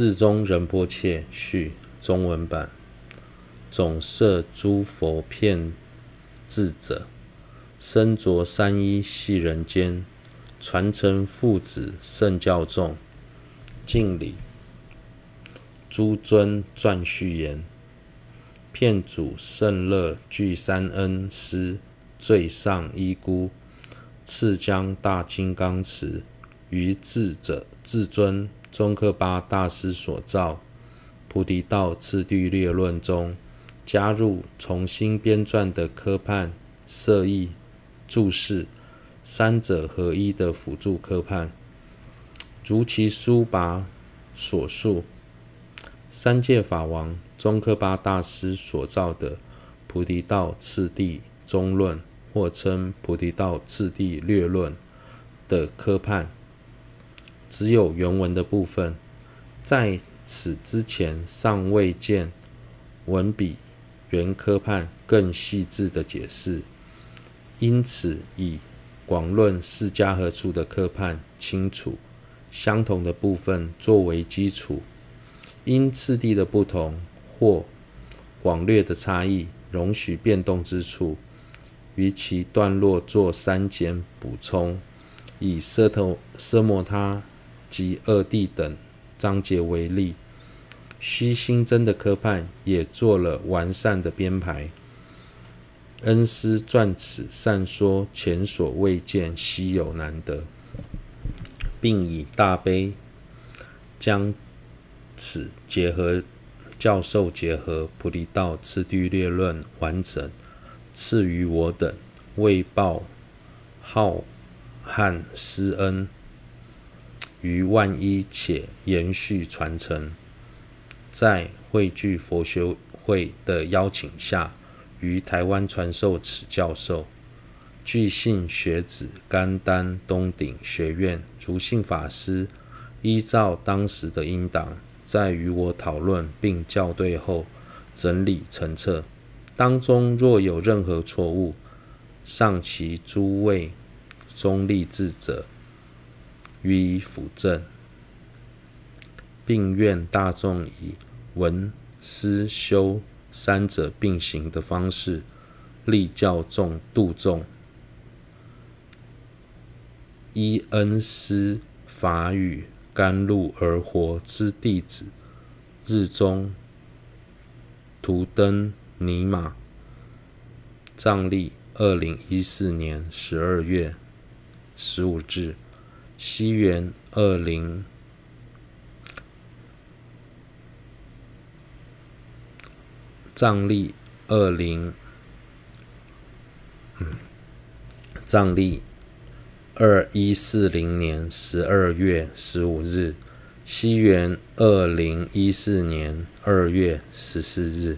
日宗仁波切序中文版。总摄诸佛遍智者，身着三衣系人间，传承父子圣教众。敬礼。诸尊撰序言：遍主圣乐具三恩师最上依怙，赐将大金刚持于智者至尊宗喀巴大师所造《菩提道次第略论》中。加入重新编撰的科判、摄译、注释三者合一的辅助科判，如其书跋所述，三界法王宗喀巴大师所造的《菩提道次第中论》或称《菩提道次第略论》的科判，只有原文的部分，在此之前尚未见文比。原科判更细致的解释，因此以广论释迦合处的科判清楚相同的部分作为基础，因次第的不同或广略的差异，容许变动之处，于其段落做删减补充。以奢头奢摩他及二谛等章节为例。须新增的科判也做了完善的编排。恩师撰此善说，前所未见，稀有难得，并以大悲将此结合教授结合《菩提道次第略论》完整赐予我等，为报浩瀚师恩，于万一且延续传承。在汇聚佛学会的邀请下，于台湾传授此教授。据信学子甘丹东顶学院如信法师依照当时的音档，在与我讨论并校对后，整理成册。当中若有任何错误，尚期诸位中立智者予以辅正，并愿大众以。闻思修三者并行的方式，力教众度众，依恩师法语甘露而活之弟子，日中图登尼玛，藏历二零一四年十二月十五日，西元二零。藏历二零，嗯，藏历二一四零年十二月十五日，西元二零一四年二月十四日。